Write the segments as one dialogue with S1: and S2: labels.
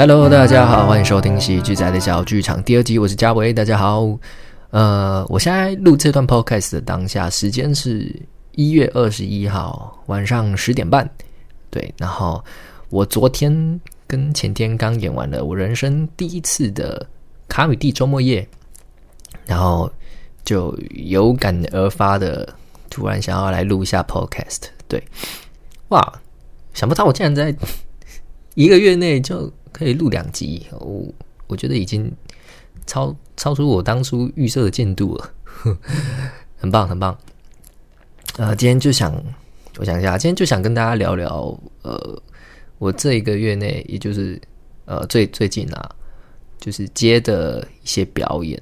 S1: Hello，大家好，欢迎收听《喜剧仔的小剧场》第二集，我是嘉伟，大家好。呃，我现在录这段 Podcast 的当下，时间是一月二十一号晚上十点半。对，然后我昨天跟前天刚演完了我人生第一次的卡米蒂周末夜，然后就有感而发的，突然想要来录一下 Podcast。对，哇，想不到我竟然在 一个月内就可以录两集，我我觉得已经超超出我当初预设的进度了，很棒很棒。呃，今天就想。我想一下，今天就想跟大家聊聊，呃，我这一个月内，也就是呃最最近啊，就是接的一些表演，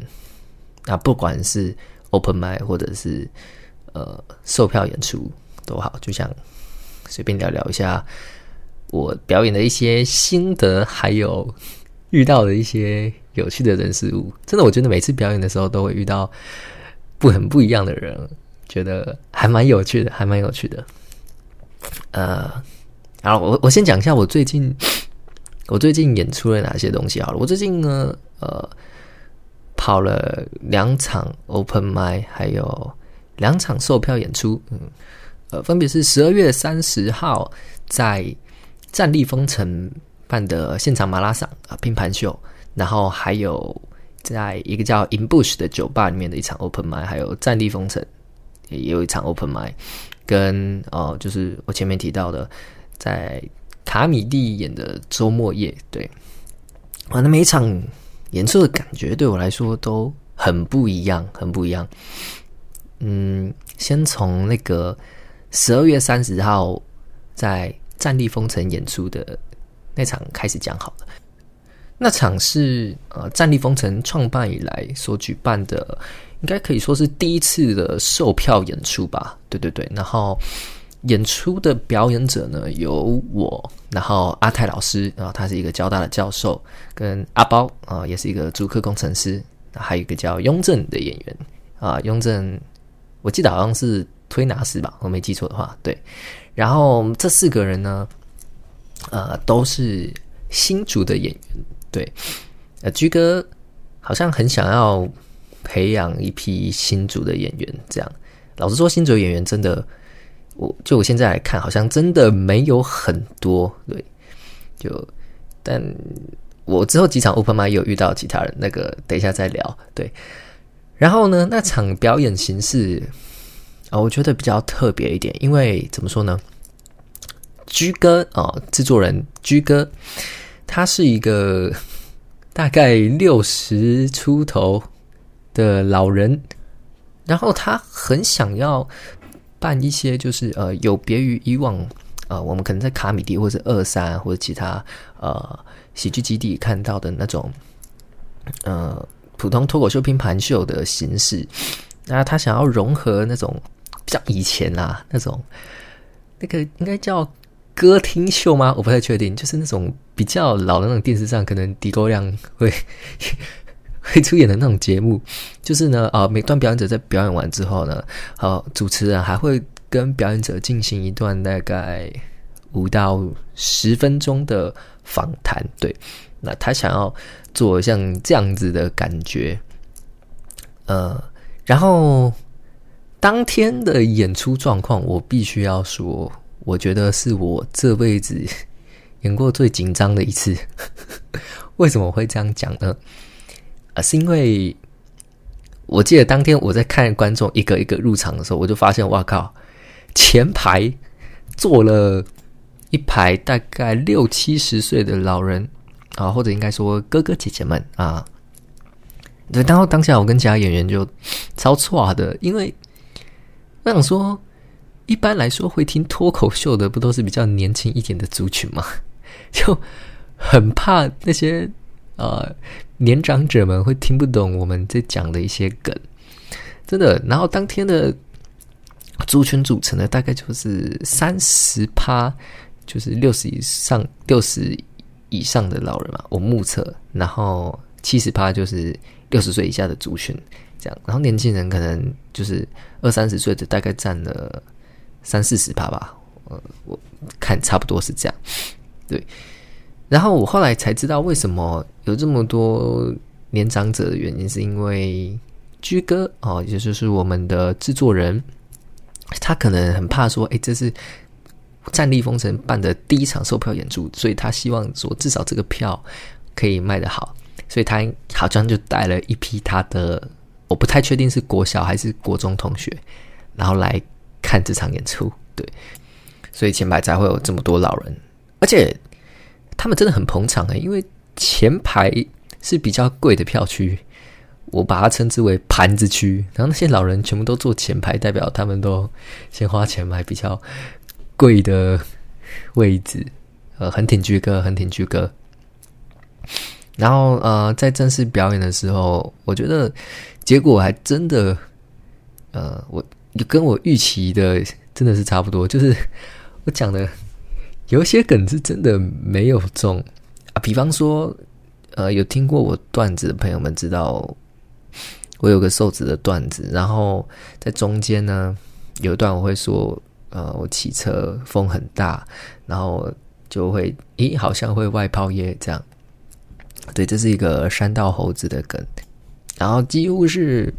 S1: 那不管是 open m i 或者是呃售票演出都好，就想随便聊聊一下我表演的一些心得，还有遇到的一些有趣的人事物。真的，我觉得每次表演的时候都会遇到不很不一样的人，觉得还蛮有趣的，还蛮有趣的。呃，然后我我先讲一下我最近我最近演出了哪些东西好了。我最近呢，呃，跑了两场 open m i 还有两场售票演出，嗯，呃，分别是十二月三十号在战力封城办的现场马拉松啊拼盘秀，然后还有在一个叫 In Bush 的酒吧里面的一场 open m i 还有战力封城也有一场 open m i 跟哦，就是我前面提到的，在卡米蒂演的周末夜，对，完了每一场演出的感觉对我来说都很不一样，很不一样。嗯，先从那个十二月三十号在战地封城演出的那场开始讲好了。那场是呃战地封城创办以来所举办的。应该可以说是第一次的售票演出吧，对对对。然后演出的表演者呢有我，然后阿泰老师，然后他是一个交大的教授，跟阿包啊，也是一个主客工程师，还有一个叫雍正的演员啊，雍正，我记得好像是推拿师吧，我没记错的话，对。然后这四个人呢，呃，都是新竹的演员，对。呃，居哥好像很想要。培养一批新组的演员，这样老实说，新组演员真的，我就我现在来看，好像真的没有很多。对，就但我之后几场 open m 也有遇到其他人，那个等一下再聊。对，然后呢，那场表演形式啊，我觉得比较特别一点，因为怎么说呢？居哥啊，制作人居哥，他是一个 大概六十出头。的老人，然后他很想要办一些，就是呃，有别于以往呃，我们可能在卡米蒂或者二三或者其他呃喜剧基地看到的那种呃普通脱口秀拼盘秀的形式。那他想要融合那种像以前啊那种那个应该叫歌厅秀吗？我不太确定，就是那种比较老的那种电视上可能低沟量会。会出演的那种节目，就是呢，啊，每段表演者在表演完之后呢，好，主持人还会跟表演者进行一段大概五到十分钟的访谈。对，那他想要做像这样子的感觉，呃，然后当天的演出状况，我必须要说，我觉得是我这辈子演过最紧张的一次。为什么会这样讲呢？啊，是因为我记得当天我在看观众一个一个入场的时候，我就发现，哇靠，前排坐了一排大概六七十岁的老人啊，或者应该说哥哥姐姐们啊。对，然后当下我跟其他演员就超错的，因为我想说，一般来说会听脱口秀的不都是比较年轻一点的族群吗？就很怕那些。呃，年长者们会听不懂我们在讲的一些梗，真的。然后当天的族群组成的大概就是三十趴，就是六十以上、六十以上的老人嘛，我目测。然后七十趴就是六十岁以下的族群，这样。然后年轻人可能就是二三十岁的，大概占了三四十趴吧。呃，我看差不多是这样，对。然后我后来才知道，为什么有这么多年长者的原因，是因为居哥哦，也就是我们的制作人，他可能很怕说，哎，这是战力封神办的第一场售票演出，所以他希望说，至少这个票可以卖得好，所以他好像就带了一批他的，我不太确定是国小还是国中同学，然后来看这场演出，对，所以前排才会有这么多老人，而且。他们真的很捧场诶，因为前排是比较贵的票区，我把它称之为盘子区。然后那些老人全部都坐前排，代表他们都先花钱买比较贵的位置。呃，很挺居哥，很挺居哥。然后呃，在正式表演的时候，我觉得结果还真的，呃，我跟我预期的真的是差不多，就是我讲的。有些梗是真的没有中啊，比方说，呃，有听过我段子的朋友们知道，我有个瘦子的段子，然后在中间呢，有一段我会说，呃，我骑车风很大，然后就会，咦，好像会外抛耶这样，对，这是一个山道猴子的梗，然后几乎是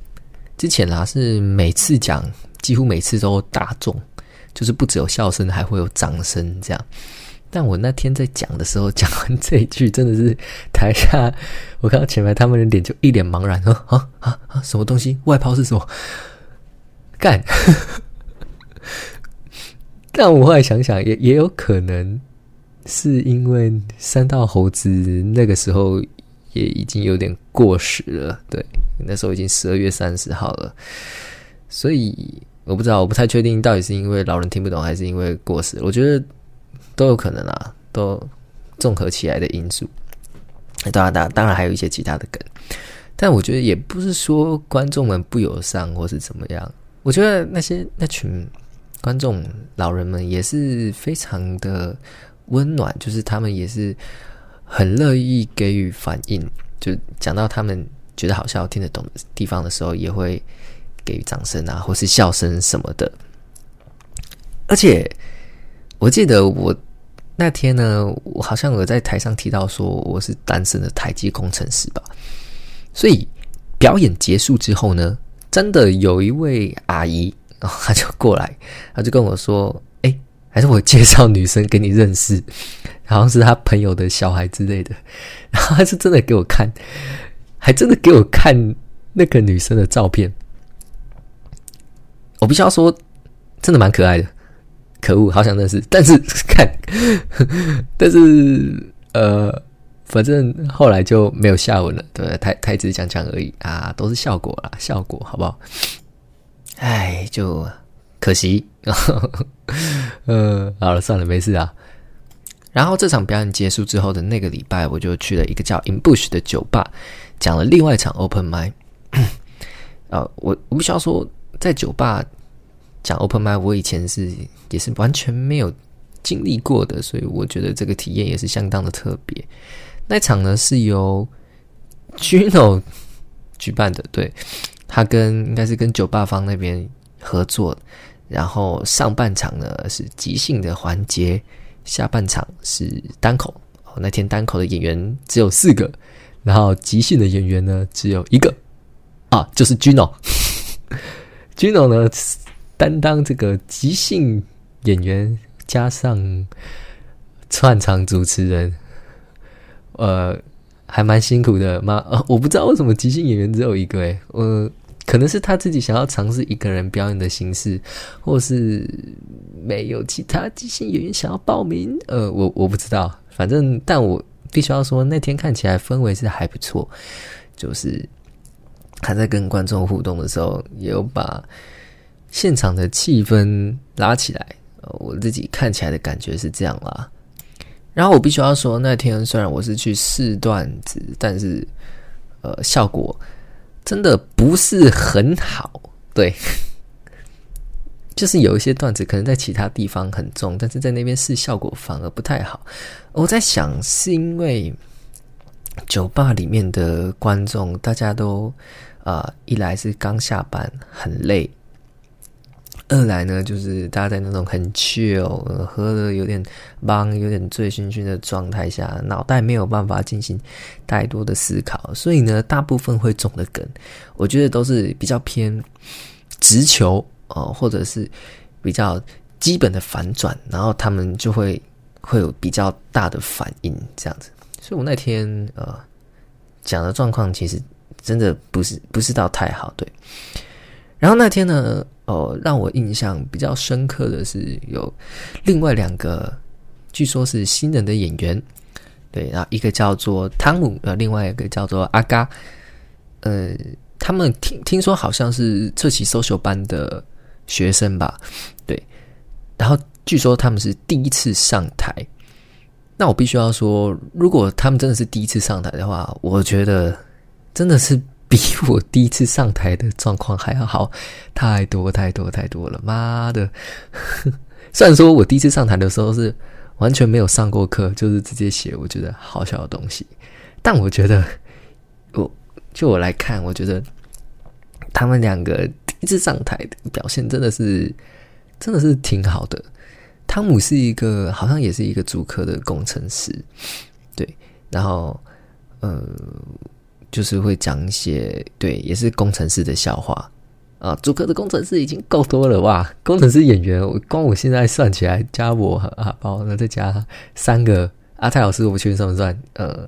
S1: 之前啦，是每次讲，几乎每次都大中。就是不只有笑声，还会有掌声这样。但我那天在讲的时候，讲完这一句，真的是台下，我看到前排他们的脸就一脸茫然，说啊啊啊，什么东西？外抛是什么？干！但我后来想想，也也有可能是因为三道猴子那个时候也已经有点过时了，对，那时候已经十二月三十号了，所以。我不知道，我不太确定到底是因为老人听不懂，还是因为过时。我觉得都有可能啊，都综合起来的因素。当然，当当然还有一些其他的梗，但我觉得也不是说观众们不友善或是怎么样。我觉得那些那群观众老人们也是非常的温暖，就是他们也是很乐意给予反应。就讲到他们觉得好笑、听得懂的地方的时候，也会。给予掌声啊，或是笑声什么的。而且我记得我那天呢，我好像有在台上提到说我是单身的台积工程师吧。所以表演结束之后呢，真的有一位阿姨，然后她就过来，她就跟我说：“，还是我介绍女生给你认识，好像是她朋友的小孩之类的。”然后她是真的给我看，还真的给我看那个女生的照片。我必须要说，真的蛮可爱的。可恶，好想认识，但是看，但是呃，反正后来就没有下文了。对，太太只是讲讲而已啊，都是效果啦，效果好不好？哎，就可惜。呃，好了，算了，没事啊。然后这场表演结束之后的那个礼拜，我就去了一个叫 In Bush 的酒吧，讲了另外一场 Open Mic。啊，我我不需要说。在酒吧讲 open m i 我以前是也是完全没有经历过的，所以我觉得这个体验也是相当的特别。那场呢是由 Gino 举办的，对他跟应该是跟酒吧方那边合作，然后上半场呢是即兴的环节，下半场是单口。那天单口的演员只有四个，然后即兴的演员呢只有一个啊，就是 Gino。Gino 呢，担当这个即兴演员加上串场主持人，呃，还蛮辛苦的嘛。我不知道为什么即兴演员只有一个，诶，呃，可能是他自己想要尝试一个人表演的形式，或是没有其他即兴演员想要报名。呃，我我不知道，反正但我必须要说，那天看起来氛围是还不错，就是。他在跟观众互动的时候，也有把现场的气氛拉起来。我自己看起来的感觉是这样啦。然后我必须要说，那天虽然我是去试段子，但是呃，效果真的不是很好。对，就是有一些段子可能在其他地方很重，但是在那边试效果反而不太好。我在想，是因为酒吧里面的观众大家都。啊，一来是刚下班很累，二来呢，就是大家在那种很 chill，喝的有点忙、有点醉醺醺的状态下，脑袋没有办法进行太多的思考，所以呢，大部分会中的梗，我觉得都是比较偏直球哦，或者是比较基本的反转，然后他们就会会有比较大的反应，这样子。所以我那天呃讲的状况，其实真的不是不是到太好，对。然后那天呢，哦，让我印象比较深刻的是有另外两个，据说是新人的演员，对，然后一个叫做汤姆，呃，另外一个叫做阿嘎，呃，他们听听说好像是这期 social 班的学生吧，对，然后据说他们是第一次上台，那我必须要说，如果他们真的是第一次上台的话，我觉得真的是。比我第一次上台的状况还要好太多太多太多了！妈的，虽然说我第一次上台的时候是完全没有上过课，就是直接写我觉得好笑的东西，但我觉得我就我来看，我觉得他们两个第一次上台的表现真的是真的是挺好的。汤姆是一个好像也是一个主科的工程师，对，然后呃。就是会讲一些对，也是工程师的笑话啊。主科的工程师已经够多了哇！工程师演员，我光我现在算起来，加我和阿包，那再加三个阿泰老师，我不确定算不算？呃，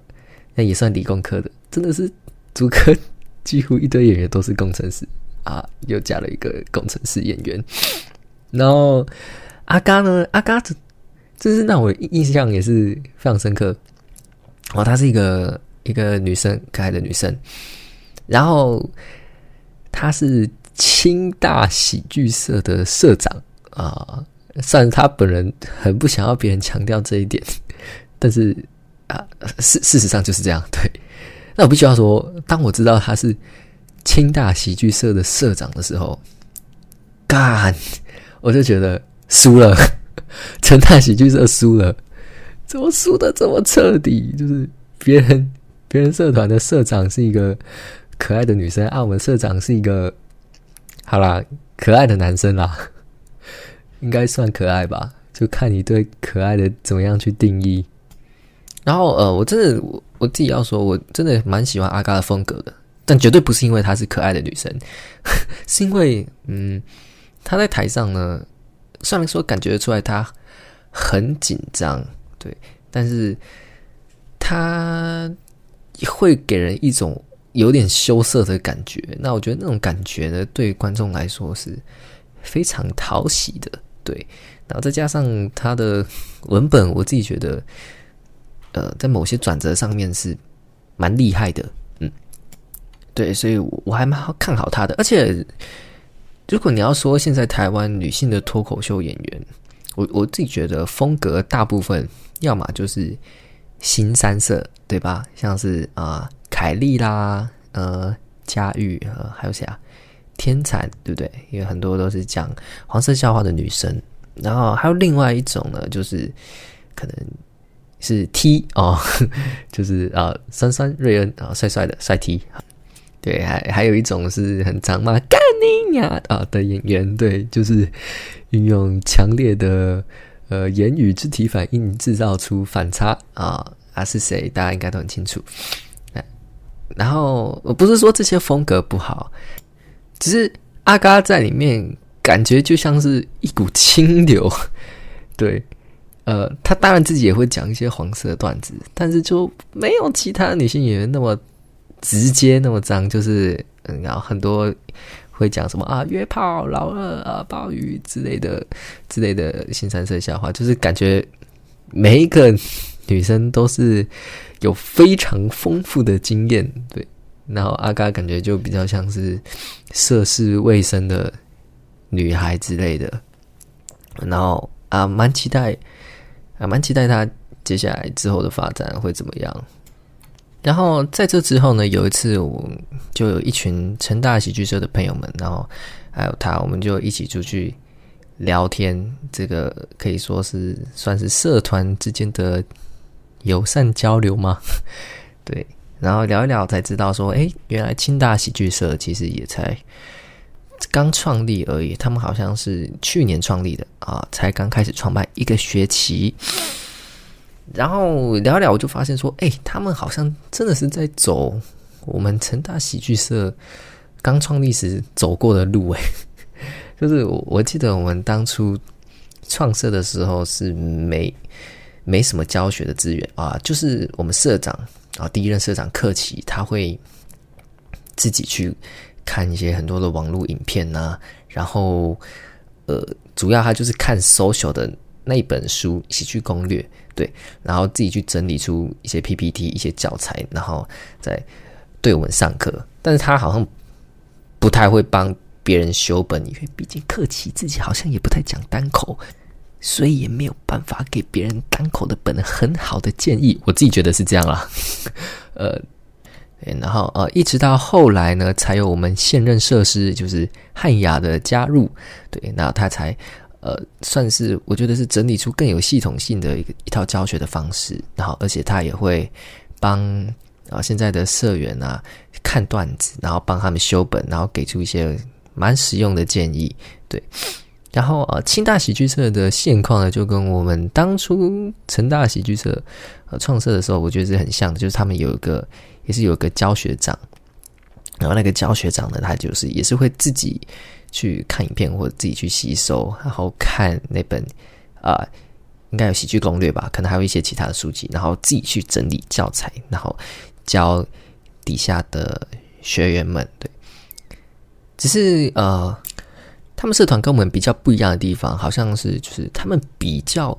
S1: 那也算理工科的，真的是主科几乎一堆演员都是工程师啊，又加了一个工程师演员。然后阿嘎呢？阿嘎这这是让我印象也是非常深刻哦，他是一个。一个女生，可爱的女生，然后她是清大喜剧社的社长啊，虽然她本人很不想要别人强调这一点，但是啊，事事实上就是这样。对，那我必须要说，当我知道她是清大喜剧社的社长的时候，干，我就觉得输了，成大喜剧社输了，怎么输的这么彻底？就是别人。别人社团的社长是一个可爱的女生，啊，我们社长是一个好啦，可爱的男生啦，应该算可爱吧？就看你对可爱的怎么样去定义。然后呃，我真的我我自己要说，我真的蛮喜欢阿嘎的风格的，但绝对不是因为她是可爱的女生，是因为嗯，她在台上呢，虽然说感觉出来她很紧张，对，但是她。会给人一种有点羞涩的感觉，那我觉得那种感觉呢，对观众来说是非常讨喜的。对，然后再加上他的文本，我自己觉得，呃，在某些转折上面是蛮厉害的。嗯，对，所以我还蛮好看好他的。而且，如果你要说现在台湾女性的脱口秀演员，我我自己觉得风格大部分要么就是新三色。对吧？像是啊，凯莉啦，呃，佳玉，呃，还有谁啊？天才，对不对？因为很多都是讲黄色笑话的女生。然后还有另外一种呢，就是可能是 T 哦，就是啊，酸酸瑞恩啊，帅帅的帅 T。对，还还有一种是很长嘛，干你娘啊的演员，对，就是运用强烈的呃言语肢体反应，制造出反差啊。他是谁？大家应该都很清楚。然后我不是说这些风格不好，只是阿嘎在里面感觉就像是一股清流。对，呃，他当然自己也会讲一些黄色段子，但是就没有其他女性演员那么直接、那么脏。就是，然后很多会讲什么啊，约炮、老二啊、鲍鱼之类的之类的新三色笑话，就是感觉每一个。女生都是有非常丰富的经验，对。然后阿嘎感觉就比较像是涉世未深的女孩之类的。然后啊，蛮期待，啊，蛮期待她接下来之后的发展会怎么样。然后在这之后呢，有一次我就有一群成大喜剧社的朋友们，然后还有他，我们就一起出去聊天。这个可以说是算是社团之间的。友善交流吗？对，然后聊一聊才知道说，哎，原来清大喜剧社其实也才刚创立而已，他们好像是去年创立的啊，才刚开始创办一个学期。然后聊聊，我就发现说，哎，他们好像真的是在走我们成大喜剧社刚创立时走过的路，哎，就是我我记得我们当初创社的时候是没没什么教学的资源啊，就是我们社长啊，第一任社长克奇他会自己去。看一些很多的网络影片呐，然后呃，主要他就是看 social 的那一本书《喜剧攻略》，对，然后自己去整理出一些 PPT、一些教材，然后再对我们上课。但是他好像不太会帮别人修本，因为毕竟客气自己好像也不太讲单口，所以也没有办法给别人单口的本很好的建议。我自己觉得是这样啦，呃。然后呃，一直到后来呢，才有我们现任设施就是汉雅的加入，对，那他才呃算是我觉得是整理出更有系统性的一个一套教学的方式，然后而且他也会帮啊现在的社员啊看段子，然后帮他们修本，然后给出一些蛮实用的建议，对。然后呃，清大喜剧社的现况呢，就跟我们当初成大喜剧社呃创设的时候，我觉得是很像的，就是他们有一个。也是有一个教学长，然后那个教学长呢，他就是也是会自己去看影片或者自己去吸收，然后看那本啊，应该有喜剧攻略吧，可能还有一些其他的书籍，然后自己去整理教材，然后教底下的学员们。对，只是呃，他们社团跟我们比较不一样的地方，好像是就是他们比较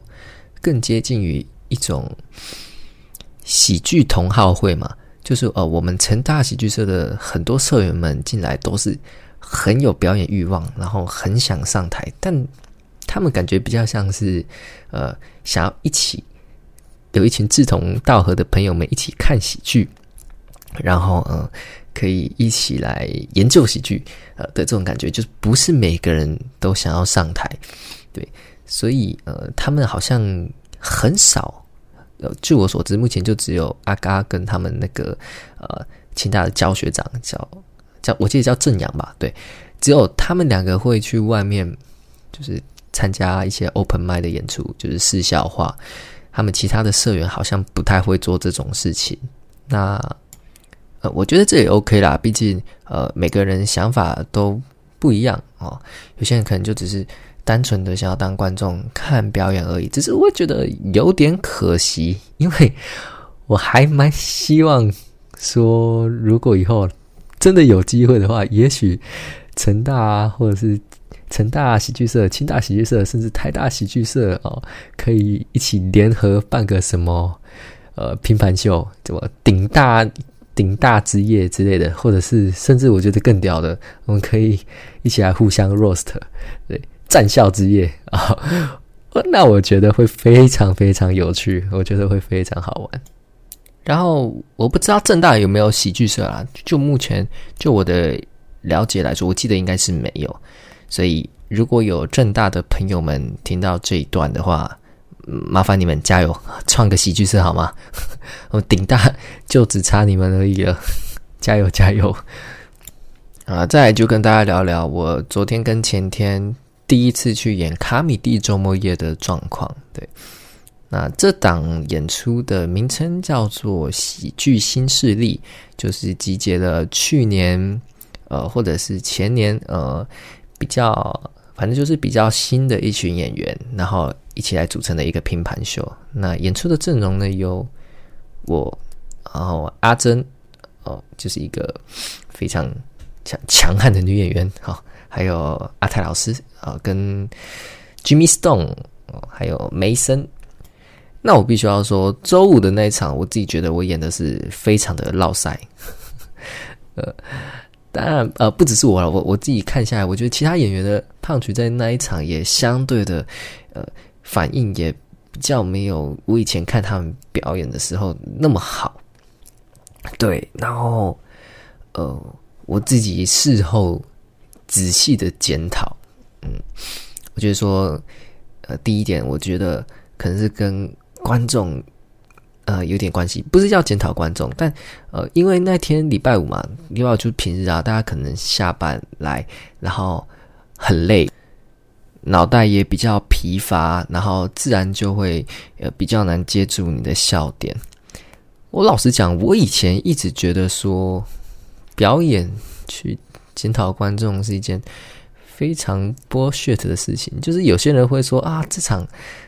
S1: 更接近于一种喜剧同好会嘛。就是呃，我们成大喜剧社的很多社员们进来都是很有表演欲望，然后很想上台，但他们感觉比较像是呃，想要一起有一群志同道合的朋友们一起看喜剧，然后嗯，可以一起来研究喜剧呃的这种感觉，就是不是每个人都想要上台，对，所以呃，他们好像很少。呃，据我所知，目前就只有阿嘎跟他们那个呃，清大的教学长叫叫，我记得叫正阳吧，对，只有他们两个会去外面，就是参加一些 open m i d 的演出，就是试笑话。他们其他的社员好像不太会做这种事情。那呃，我觉得这也 OK 啦，毕竟呃，每个人想法都不一样哦，有些人可能就只是。单纯的想要当观众看表演而已，只是我觉得有点可惜，因为我还蛮希望说，如果以后真的有机会的话，也许成大啊或者是成大喜剧社、清大喜剧社，甚至台大喜剧社哦，可以一起联合办个什么呃拼盘秀，怎么顶大顶大之夜之类的，或者是甚至我觉得更屌的，我们可以一起来互相 roast，对。战校之夜啊，那我觉得会非常非常有趣，我觉得会非常好玩。然后我不知道正大有没有喜剧社啊？就目前就我的了解来说，我记得应该是没有。所以如果有正大的朋友们听到这一段的话，麻烦你们加油，创个喜剧社好吗？我顶大就只差你们而已了，加油加油！啊，再来就跟大家聊聊我昨天跟前天。第一次去演卡米蒂周末夜的状况，对，那这档演出的名称叫做喜剧新势力，就是集结了去年呃或者是前年呃比较反正就是比较新的一群演员，然后一起来组成的一个拼盘秀。那演出的阵容呢有我，然后阿珍哦，就是一个非常强强悍的女演员，好。还有阿泰老师啊，跟 Jimmy Stone，还有梅森。那我必须要说，周五的那一场，我自己觉得我演的是非常的落塞。呃，当然，呃，不只是我了，我我自己看下来，我觉得其他演员的胖曲在那一场也相对的，呃，反应也比较没有我以前看他们表演的时候那么好。对，然后，呃，我自己事后。仔细的检讨，嗯，我觉得说，呃，第一点，我觉得可能是跟观众，呃有点关系，不是要检讨观众，但呃因为那天礼拜五嘛，礼拜五就是平日啊，大家可能下班来，然后很累，脑袋也比较疲乏，然后自然就会呃比较难接住你的笑点。我老实讲，我以前一直觉得说表演去检讨观众是一件非常 bullshit 的事情，就是有些人会说啊这场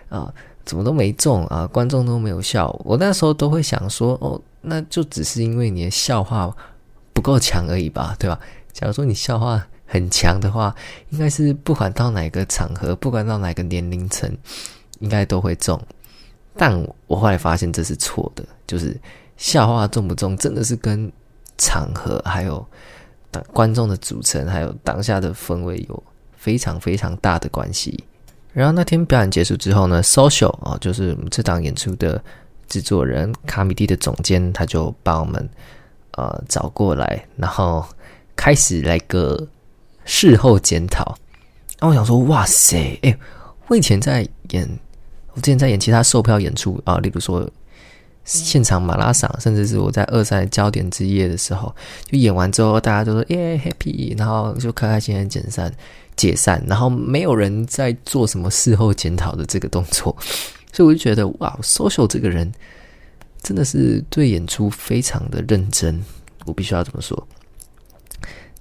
S1: 啊。怎么都没中啊！观众都没有笑，我那时候都会想说，哦，那就只是因为你的笑话不够强而已吧，对吧？假如说你笑话很强的话，应该是不管到哪个场合，不管到哪个年龄层，应该都会中。但我后来发现这是错的，就是笑话中不中，真的是跟场合还有观众的组成，还有当下的氛围有非常非常大的关系。然后那天表演结束之后呢，social 啊，就是我们这档演出的制作人卡米蒂的总监，他就把我们呃找过来，然后开始来个事后检讨。然后我想说，哇塞，哎，我以前在演，我之前在演其他售票演出啊，例如说现场马拉松，甚至是我在二赛焦点之夜的时候，就演完之后，大家都说耶 happy，然后就开开心心解散。解散，然后没有人在做什么事后检讨的这个动作，所以我就觉得哇，social 这个人真的是对演出非常的认真，我必须要这么说。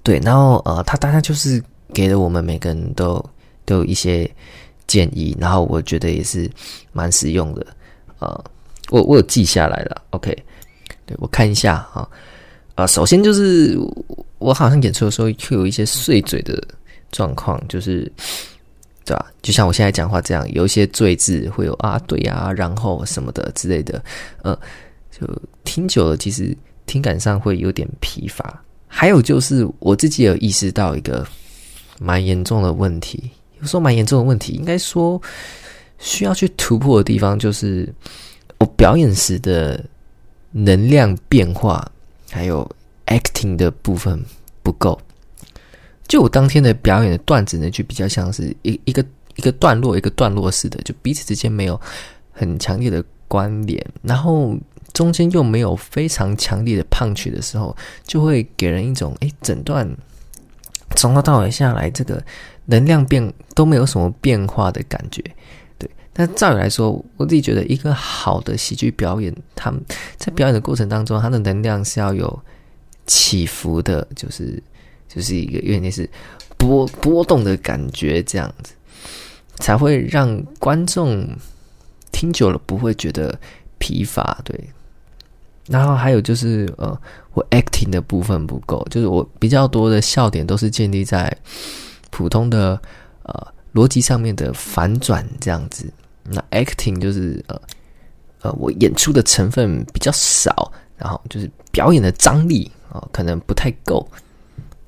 S1: 对，然后呃，他当然就是给了我们每个人都都有一些建议，然后我觉得也是蛮实用的。呃，我我有记下来了，OK，对我看一下啊，啊，首先就是我好像演出的时候会有一些碎嘴的。状况就是，对吧？就像我现在讲话这样，有一些赘字会有啊，对啊，然后什么的之类的，呃，就听久了，其实听感上会有点疲乏。还有就是我自己有意识到一个蛮严重的问题，有时候蛮严重的问题，应该说需要去突破的地方，就是我表演时的能量变化，还有 acting 的部分不够。就我当天的表演的段子呢，就比较像是一一个一个段落一个段落似的，就彼此之间没有很强烈的关联，然后中间又没有非常强烈的胖曲的时候，就会给人一种哎，整段从头到尾下来，这个能量变都没有什么变化的感觉。对，但照理来说，我自己觉得一个好的喜剧表演，他们在表演的过程当中，它的能量是要有起伏的，就是。就是一个有点类似波波动的感觉，这样子才会让观众听久了不会觉得疲乏。对，然后还有就是呃，我 acting 的部分不够，就是我比较多的笑点都是建立在普通的呃逻辑上面的反转这样子。那 acting 就是呃呃，我演出的成分比较少，然后就是表演的张力啊，可能不太够。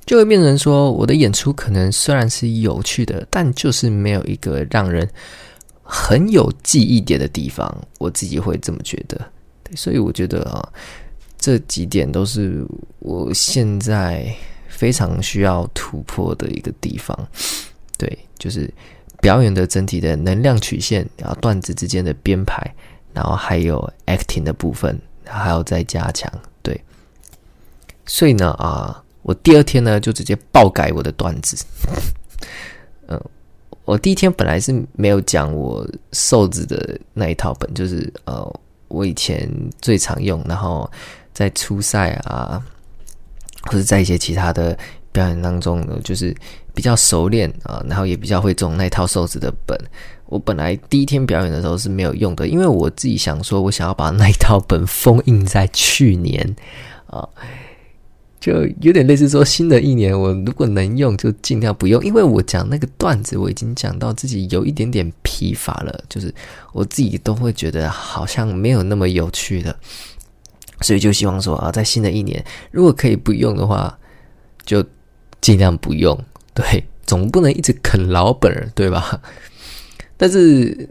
S1: 就会变成说，我的演出可能虽然是有趣的，但就是没有一个让人很有记忆点的地方。我自己会这么觉得，对所以我觉得啊，这几点都是我现在非常需要突破的一个地方。对，就是表演的整体的能量曲线，然后段子之间的编排，然后还有 acting 的部分，还要再加强。对，所以呢，啊。我第二天呢，就直接爆改我的段子。嗯，我第一天本来是没有讲我瘦子的那一套本，就是呃，我以前最常用，然后在初赛啊，或者在一些其他的表演当中呢，就是比较熟练啊，然后也比较会中那套瘦子的本。我本来第一天表演的时候是没有用的，因为我自己想说，我想要把那一套本封印在去年啊。就有点类似说，新的一年我如果能用，就尽量不用，因为我讲那个段子，我已经讲到自己有一点点疲乏了，就是我自己都会觉得好像没有那么有趣的，所以就希望说啊，在新的一年，如果可以不用的话，就尽量不用，对，总不能一直啃老本，对吧？但是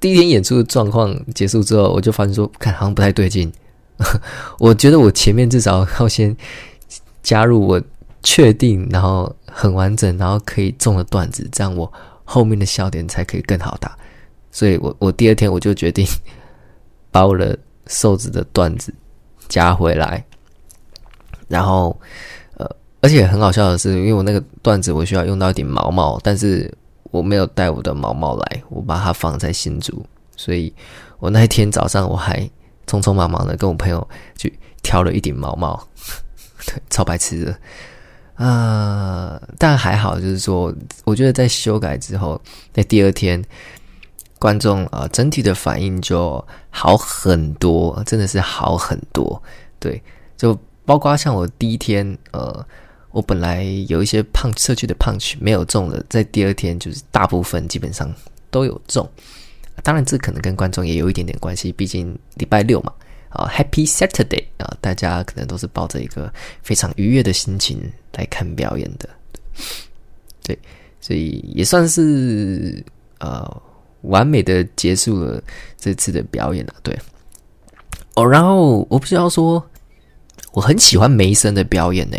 S1: 第一天演出的状况结束之后，我就发现说，看好像不太对劲，我觉得我前面至少要先。加入我确定，然后很完整，然后可以中的段子，这样我后面的笑点才可以更好打。所以我我第二天我就决定把我的瘦子的段子加回来，然后呃，而且很好笑的是，因为我那个段子我需要用到一点毛毛，但是我没有带我的毛毛来，我把它放在新竹，所以我那一天早上我还匆匆忙忙的跟我朋友去挑了一顶毛毛，对，超白痴的。啊，但还好，就是说，我觉得在修改之后，在第二天，观众啊整体的反应就好很多，真的是好很多。对，就包括像我第一天，呃，我本来有一些胖社区的胖曲没有中的，在第二天就是大部分基本上都有中。当然，这可能跟观众也有一点点关系，毕竟礼拜六嘛。啊，Happy Saturday 啊！大家可能都是抱着一个非常愉悦的心情来看表演的，对，所以也算是呃完美的结束了这次的表演了。对，哦，然后我不知道说，我很喜欢梅森的表演呢。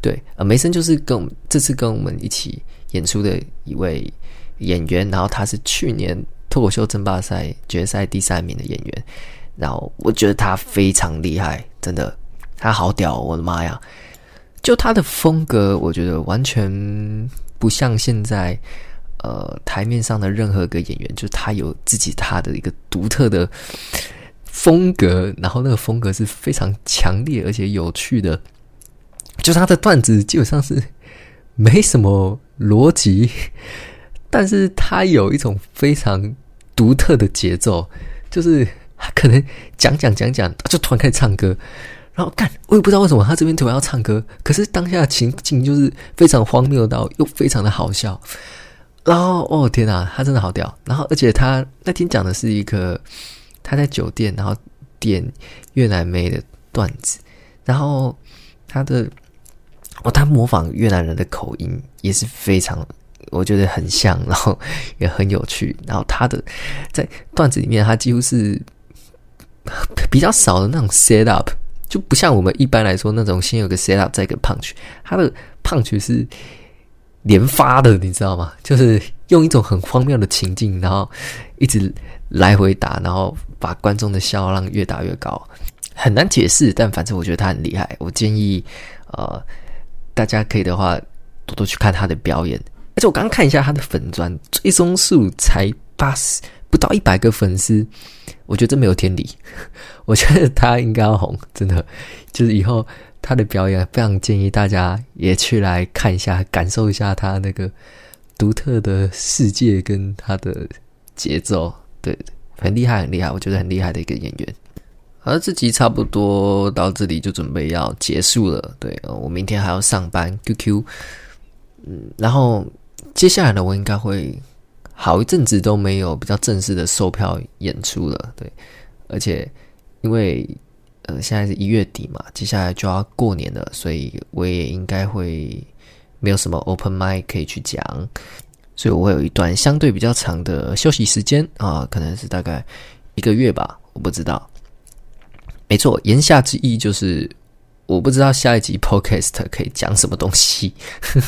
S1: 对，呃，梅森就是跟我们这次跟我们一起演出的一位演员，然后他是去年脱口秀争霸赛决赛第三名的演员。然后我觉得他非常厉害，真的，他好屌！我的妈呀，就他的风格，我觉得完全不像现在呃台面上的任何一个演员，就他有自己他的一个独特的风格，然后那个风格是非常强烈而且有趣的，就他的段子基本上是没什么逻辑，但是他有一种非常独特的节奏，就是。他可能讲讲讲讲，就突然开始唱歌，然后干，我也不知道为什么他这边突然要唱歌，可是当下的情景就是非常荒谬到又非常的好笑，然后哦天哪，他真的好屌！然后而且他那天讲的是一个他在酒店然后点越南妹的段子，然后他的哦他模仿越南人的口音也是非常。我觉得很像，然后也很有趣。然后他的在段子里面，他几乎是 比较少的那种 set up，就不像我们一般来说那种先有个 set up 再一个 punch。他的 punch 是连发的，你知道吗？就是用一种很荒谬的情境，然后一直来回打，然后把观众的笑浪越打越高，很难解释。但反正我觉得他很厉害。我建议呃大家可以的话多多去看他的表演。而且我刚刚看一下他的粉钻，追踪数才八十不到一百个粉丝，我觉得这没有天理。我觉得他应该要红，真的。就是以后他的表演，非常建议大家也去来看一下，感受一下他那个独特的世界跟他的节奏。对，很厉害，很厉害，我觉得很厉害的一个演员。而这集差不多到这里就准备要结束了。对，我明天还要上班。QQ，嗯，然后。接下来呢，我应该会好一阵子都没有比较正式的售票演出了，对，而且因为呃现在是一月底嘛，接下来就要过年了，所以我也应该会没有什么 open m i d 可以去讲，所以我会有一段相对比较长的休息时间啊，可能是大概一个月吧，我不知道。没错，言下之意就是。我不知道下一集 podcast 可以讲什么东西，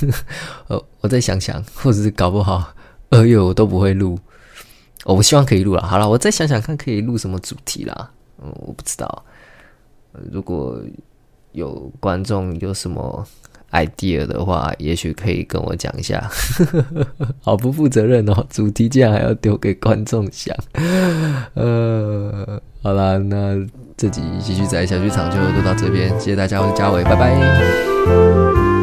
S1: 呃，我再想想，或者是搞不好二月我都不会录，我希望可以录了。好了，我再想想看可以录什么主题啦。嗯，我不知道，如果有观众有什么 idea 的话，也许可以跟我讲一下。好不负责任哦，主题竟然还要丢给观众想。呃，好啦，那。这集继续在小剧场就录到这边，谢谢大家，我是嘉伟，拜拜。